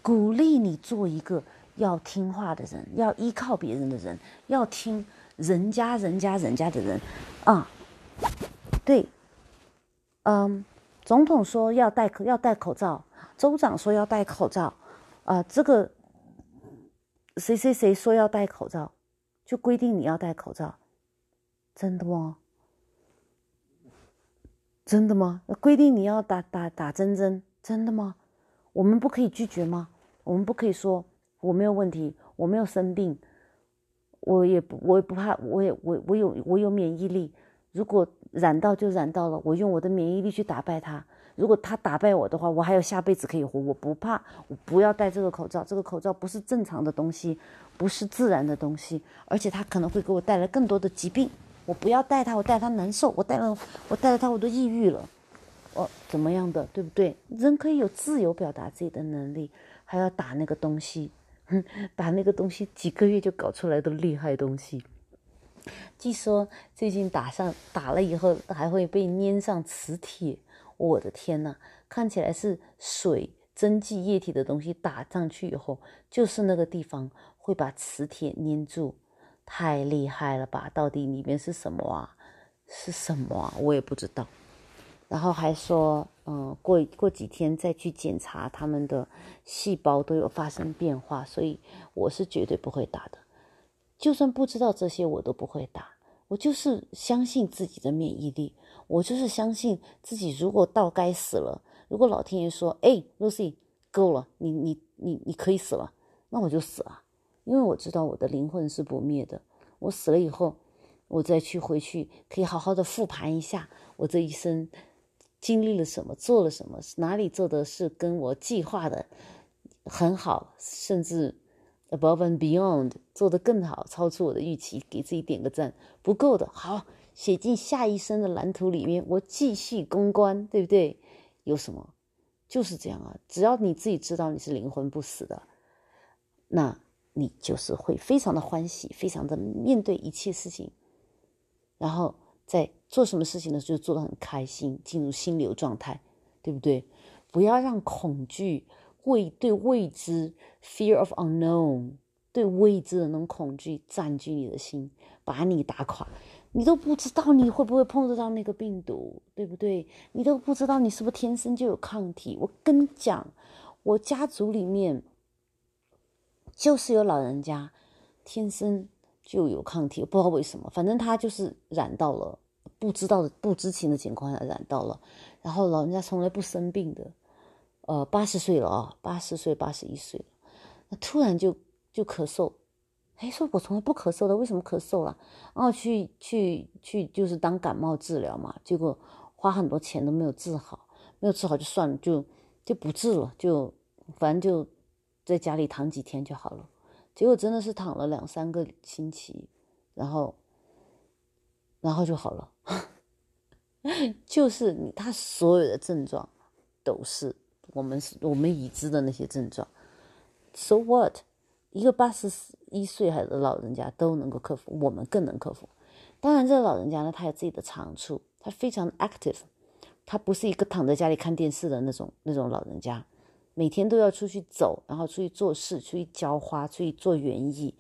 鼓励你做一个要听话的人，要依靠别人的人，要听人家人家人家的人啊。对，嗯，总统说要戴要戴口罩。州长说要戴口罩，啊，这个谁谁谁说要戴口罩，就规定你要戴口罩，真的吗？真的吗？规定你要打打打针针，真的吗？我们不可以拒绝吗？我们不可以说我没有问题，我没有生病，我也不我也不怕，我也我我有我有免疫力，如果染到就染到了，我用我的免疫力去打败它。如果他打败我的话，我还有下辈子可以活，我不怕。我不要戴这个口罩，这个口罩不是正常的东西，不是自然的东西，而且它可能会给我带来更多的疾病。我不要戴它，我戴它难受，我戴了，我戴了它我都抑郁了，哦，怎么样的，对不对？人可以有自由表达自己的能力，还要打那个东西，哼，打那个东西几个月就搞出来的厉害东西。据说最近打上打了以后还会被粘上磁铁。我的天呐，看起来是水蒸汽液体的东西打上去以后，就是那个地方会把磁铁粘住，太厉害了吧？到底里面是什么啊？是什么啊？我也不知道。然后还说，嗯，过过几天再去检查他们的细胞都有发生变化，所以我是绝对不会打的。就算不知道这些，我都不会打。我就是相信自己的免疫力。我就是相信自己，如果到该死了，如果老天爷说：“哎，Lucy，够了，你你你你可以死了”，那我就死了，因为我知道我的灵魂是不灭的。我死了以后，我再去回去，可以好好的复盘一下我这一生经历了什么，做了什么，哪里做的是跟我计划的很好，甚至 above and beyond 做的更好，超出我的预期，给自己点个赞。不够的，好。写进下一生的蓝图里面，我继续攻关，对不对？有什么？就是这样啊！只要你自己知道你是灵魂不死的，那你就是会非常的欢喜，非常的面对一切事情，然后在做什么事情的时候做的很开心，进入心流状态，对不对？不要让恐惧、未对未知 （fear of unknown） 对未知的那种恐惧占据你的心，把你打垮。你都不知道你会不会碰得到那个病毒，对不对？你都不知道你是不是天生就有抗体。我跟你讲，我家族里面就是有老人家天生就有抗体，不知道为什么，反正他就是染到了，不知道的、不知情的情况下染到了，然后老人家从来不生病的，呃，八十岁了啊，八十岁、八十一岁了，那突然就就咳嗽。哎，说我从来不咳嗽的，为什么咳嗽了？然后去去去，就是当感冒治疗嘛，结果花很多钱都没有治好，没有治好就算了，就就不治了，就反正就在家里躺几天就好了。结果真的是躺了两三个星期，然后然后就好了，*laughs* 就是他所有的症状都是我们我们已知的那些症状。So what？一个八十一岁还的老人家都能够克服，我们更能克服。当然，这个老人家呢，他有自己的长处，他非常 active，他不是一个躺在家里看电视的那种那种老人家，每天都要出去走，然后出去做事，出去浇花，出去做园艺，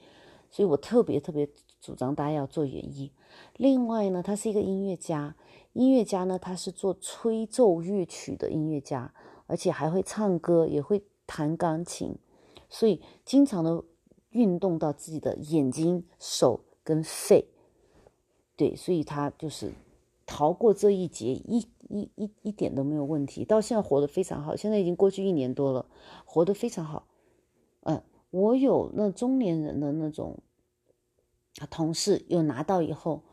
所以我特别特别主张大家要做园艺。另外呢，他是一个音乐家，音乐家呢他是做吹奏乐曲的音乐家，而且还会唱歌，也会弹钢琴，所以经常的运动到自己的眼睛、手跟肺。对，所以他就是逃过这一劫，一一一一点都没有问题，到现在活得非常好。现在已经过去一年多了，活得非常好。嗯，我有那中年人的那种同事，有拿到以后，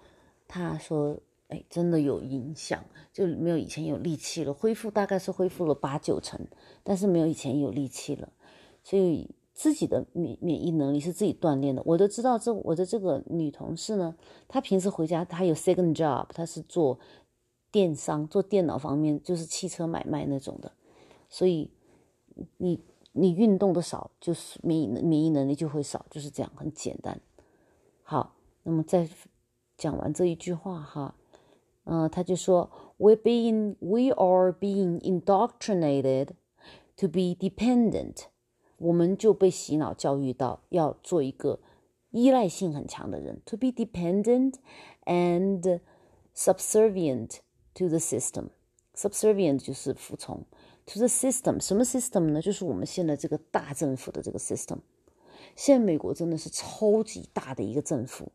他说：“哎，真的有影响，就没有以前有力气了，恢复大概是恢复了八九成，但是没有以前有力气了，所以。”自己的免免疫能力是自己锻炼的。我都知道，这我的这个女同事呢，她平时回家，她有 second job，她是做电商，做电脑方面，就是汽车买卖那种的。所以你你运动的少，就是免疫免疫能力就会少，就是这样，很简单。好，那么再讲完这一句话哈，嗯，他就说，we being we are being indoctrinated to be dependent。我们就被洗脑教育到要做一个依赖性很强的人，to be dependent and subservient to the system。subservient 就是服从，to the system 什么 system 呢？就是我们现在这个大政府的这个 system。现在美国真的是超级大的一个政府，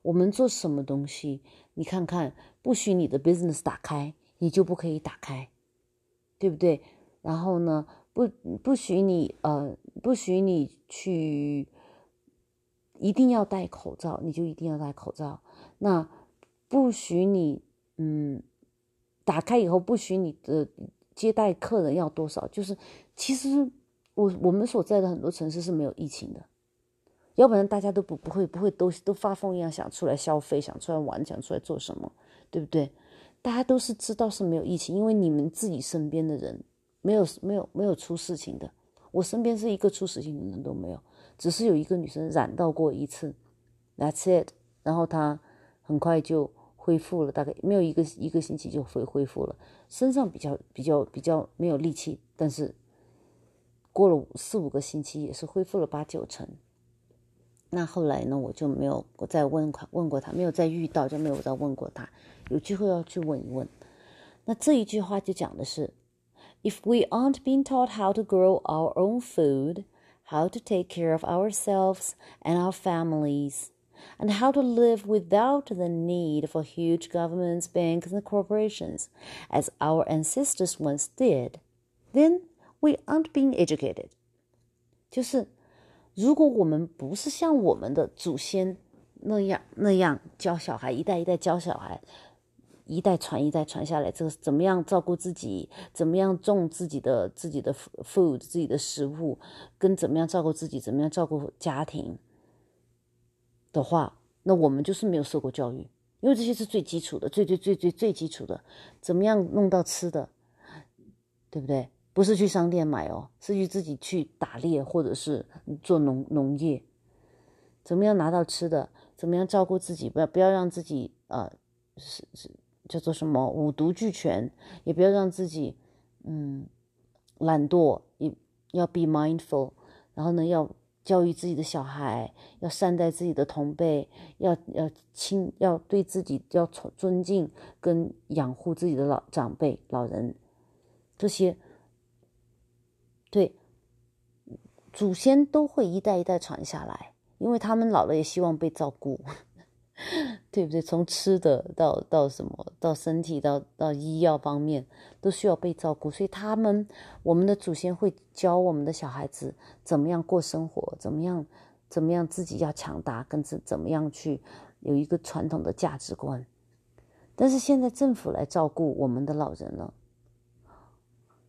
我们做什么东西，你看看，不许你的 business 打开，你就不可以打开，对不对？然后呢？不不许你呃，不许你去，一定要戴口罩，你就一定要戴口罩。那不许你嗯，打开以后不许你的接待客人要多少？就是其实我我们所在的很多城市是没有疫情的，要不然大家都不不会不会都都发疯一样想出来消费，想出来玩，想出来做什么，对不对？大家都是知道是没有疫情，因为你们自己身边的人。没有没有没有出事情的，我身边是一个出事情的人都没有，只是有一个女生染到过一次，That's it。然后她很快就恢复了，大概没有一个一个星期就恢恢复了，身上比较比较比较没有力气，但是过了四五个星期也是恢复了八九成。那后来呢，我就没有再问问过他，没有再遇到就没有再问过他，有机会要去问一问。那这一句话就讲的是。If we aren't being taught how to grow our own food, how to take care of ourselves and our families, and how to live without the need for huge governments, banks, and corporations, as our ancestors once did, then we aren't being educated. 就是如果我们不是像我们的祖先那样那样教小孩，一代一代教小孩， 一代传一代传下来，这个怎么样照顾自己？怎么样种自己的自己的 food 自己的食物？跟怎么样照顾自己？怎么样照顾家庭的话，那我们就是没有受过教育，因为这些是最基础的，最最最最最基础的。怎么样弄到吃的？对不对？不是去商店买哦，是去自己去打猎或者是做农农业。怎么样拿到吃的？怎么样照顾自己？不要不要让自己呃是是。叫做什么五毒俱全，也不要让自己，嗯，懒惰，也要 be mindful。然后呢，要教育自己的小孩，要善待自己的同辈，要要亲，要对自己要尊尊敬跟养护自己的老长辈、老人，这些，对，祖先都会一代一代传下来，因为他们老了也希望被照顾。*laughs* 对不对？从吃的到到什么，到身体到到医药方面，都需要被照顾。所以他们，我们的祖先会教我们的小孩子怎么样过生活，怎么样怎么样自己要强大，跟怎怎么样去有一个传统的价值观。但是现在政府来照顾我们的老人了，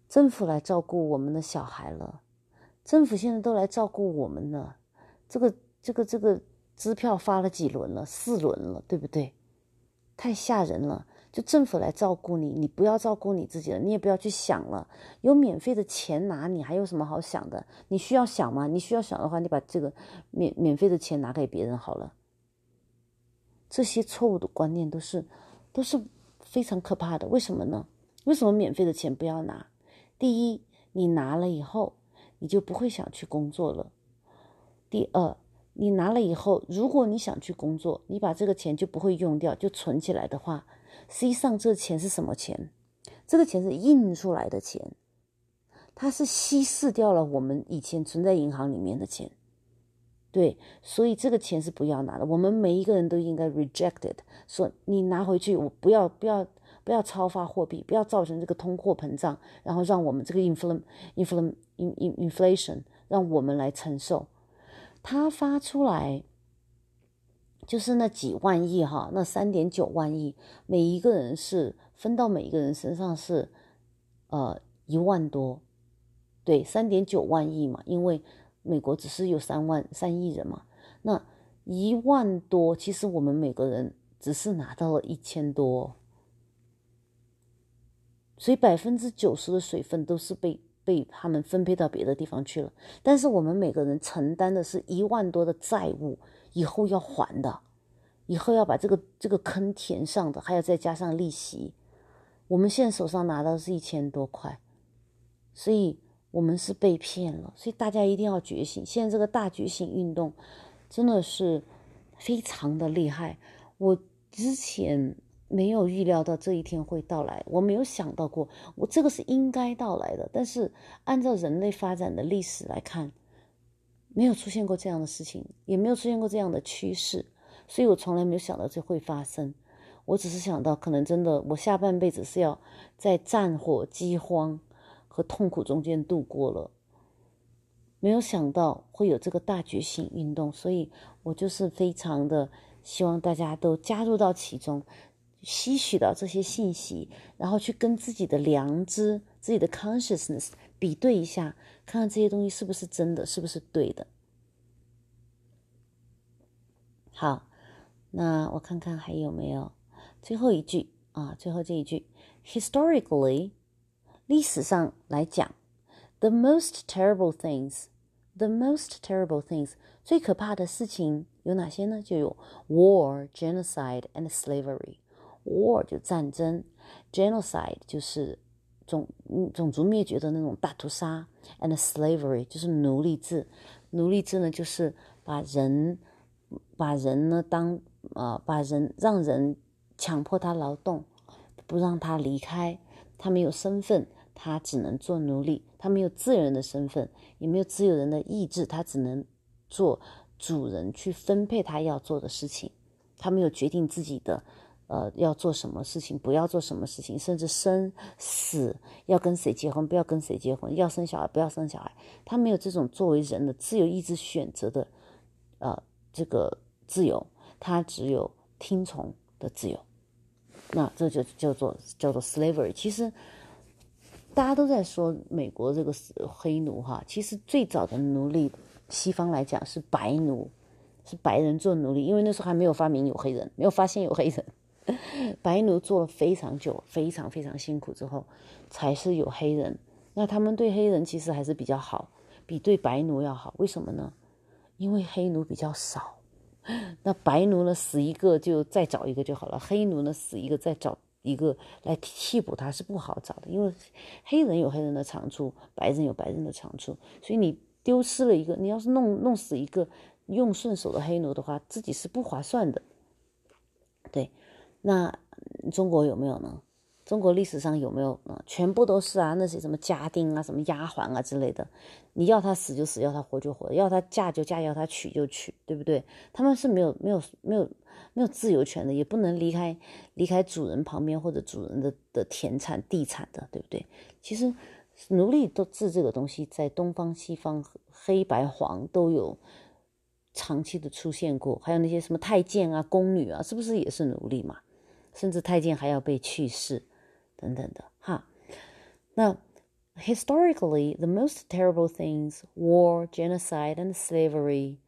政府来照顾我们的小孩了，政府现在都来照顾我们了。这个这个这个。支票发了几轮了？四轮了，对不对？太吓人了！就政府来照顾你，你不要照顾你自己了，你也不要去想了。有免费的钱拿，你还有什么好想的？你需要想吗？你需要想的话，你把这个免免费的钱拿给别人好了。这些错误的观念都是都是非常可怕的。为什么呢？为什么免费的钱不要拿？第一，你拿了以后，你就不会想去工作了。第二，你拿了以后，如果你想去工作，你把这个钱就不会用掉，就存起来的话，实际上这钱是什么钱？这个钱是印出来的钱，它是稀释掉了我们以前存在银行里面的钱。对，所以这个钱是不要拿的。我们每一个人都应该 rejected，说你拿回去，我不要，不要，不要超发货币，不要造成这个通货膨胀，然后让我们这个 inflation，inflation，让我们来承受。他发出来就是那几万亿哈，那三点九万亿，每一个人是分到每一个人身上是呃一万多，对，三点九万亿嘛，因为。美国只是有三万三亿人嘛，那一万多，其实我们每个人只是拿到了一千多，所以百分之九十的水分都是被被他们分配到别的地方去了。但是我们每个人承担的是一万多的债务，以后要还的，以后要把这个这个坑填上的，还要再加上利息。我们现在手上拿到是一千多块，所以。我们是被骗了，所以大家一定要觉醒。现在这个大觉醒运动真的是非常的厉害。我之前没有预料到这一天会到来，我没有想到过，我这个是应该到来的。但是按照人类发展的历史来看，没有出现过这样的事情，也没有出现过这样的趋势，所以我从来没有想到这会发生。我只是想到，可能真的我下半辈子是要在战火、饥荒。和痛苦中间度过了，没有想到会有这个大觉醒运动，所以我就是非常的希望大家都加入到其中，吸取到这些信息，然后去跟自己的良知、自己的 consciousness 比对一下，看看这些东西是不是真的，是不是对的。好，那我看看还有没有最后一句啊？最后这一句，historically。历史上来讲，the most terrible things，the most terrible things，最可怕的事情有哪些呢？就有 war、genocide and slavery。War 就战争，genocide 就是种种族灭绝的那种大屠杀，and slavery 就是奴隶制。奴隶制呢，就是把人把人呢当啊把人让人强迫他劳动，不让他离开，他没有身份。他只能做奴隶，他没有自由人的身份，也没有自由人的意志，他只能做主人去分配他要做的事情，他没有决定自己的，呃，要做什么事情，不要做什么事情，甚至生死要跟谁结婚，不要跟谁结婚，要生小孩，不要生小孩，他没有这种作为人的自由意志选择的，呃，这个自由，他只有听从的自由，那这就叫做叫做 slavery，其实。大家都在说美国这个黑奴哈，其实最早的奴隶，西方来讲是白奴，是白人做奴隶，因为那时候还没有发明有黑人，没有发现有黑人，*laughs* 白奴做了非常久，非常非常辛苦之后，才是有黑人。那他们对黑人其实还是比较好，比对白奴要好。为什么呢？因为黑奴比较少，*laughs* 那白奴呢死一个就再找一个就好了，黑奴呢死一个再找。一个来替补他是不好找的，因为黑人有黑人的长处，白人有白人的长处，所以你丢失了一个，你要是弄弄死一个用顺手的黑奴的话，自己是不划算的。对，那中国有没有呢？中国历史上有没有呢？全部都是啊，那些什么家丁啊、什么丫鬟啊之类的，你要他死就死，要他活就活，要他嫁就嫁，要他娶就娶，对不对？他们是没有没有没有。没有自由权的，也不能离开离开主人旁边或者主人的的田产地产的，对不对？其实奴隶都制这个东西，在东方西方黑白黄都有长期的出现过。还有那些什么太监啊、宫女啊，是不是也是奴隶嘛？甚至太监还要被去世等等的哈。那 historically, the most terrible things, war, genocide, and slavery,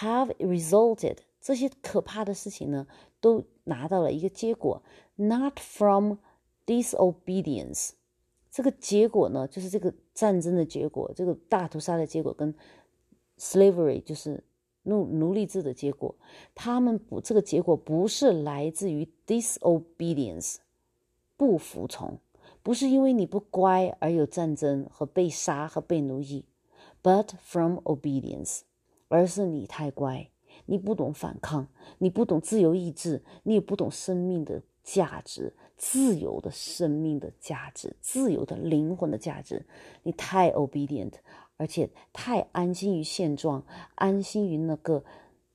have resulted 这些可怕的事情呢，都拿到了一个结果，not from disobedience。这个结果呢，就是这个战争的结果，这个大屠杀的结果，跟 slavery 就是 奴奴隶制的结果。他们不，这个结果不是来自于 disobedience，不服从，不是因为你不乖而有战争和被杀和被奴役，but from obedience，而是你太乖，你不懂反抗，你不懂自由意志，你也不懂生命的价值，自由的生命的价值，自由的灵魂的价值，你太 obedient，而且太安心于现状，安心于那个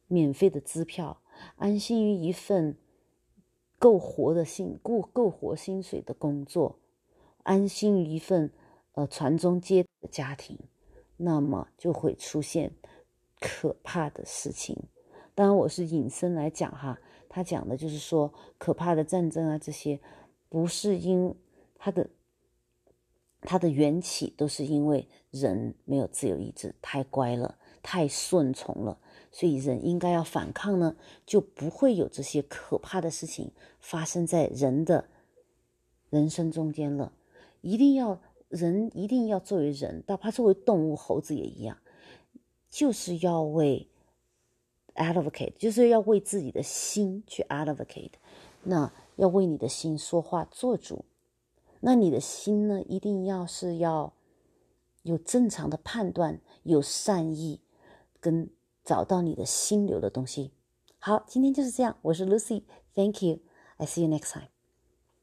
免费的支票，安心于一份够活的薪够够活薪水的工作，安心于一份呃传宗接代的家庭，那么就会出现可怕的事情。当然，我是引申来讲哈，他讲的就是说可怕的战争啊，这些不是因他的。它的缘起都是因为人没有自由意志，太乖了，太顺从了，所以人应该要反抗呢，就不会有这些可怕的事情发生在人的人生中间了。一定要人一定要作为人，哪怕作为动物，猴子也一样，就是要为 advocate，就是要为自己的心去 advocate，那要为你的心说话做主。那你的心呢，一定要是要有正常的判断，有善意，跟找到你的心流的东西。好，今天就是这样。我是 Lucy，Thank you，I see you next time。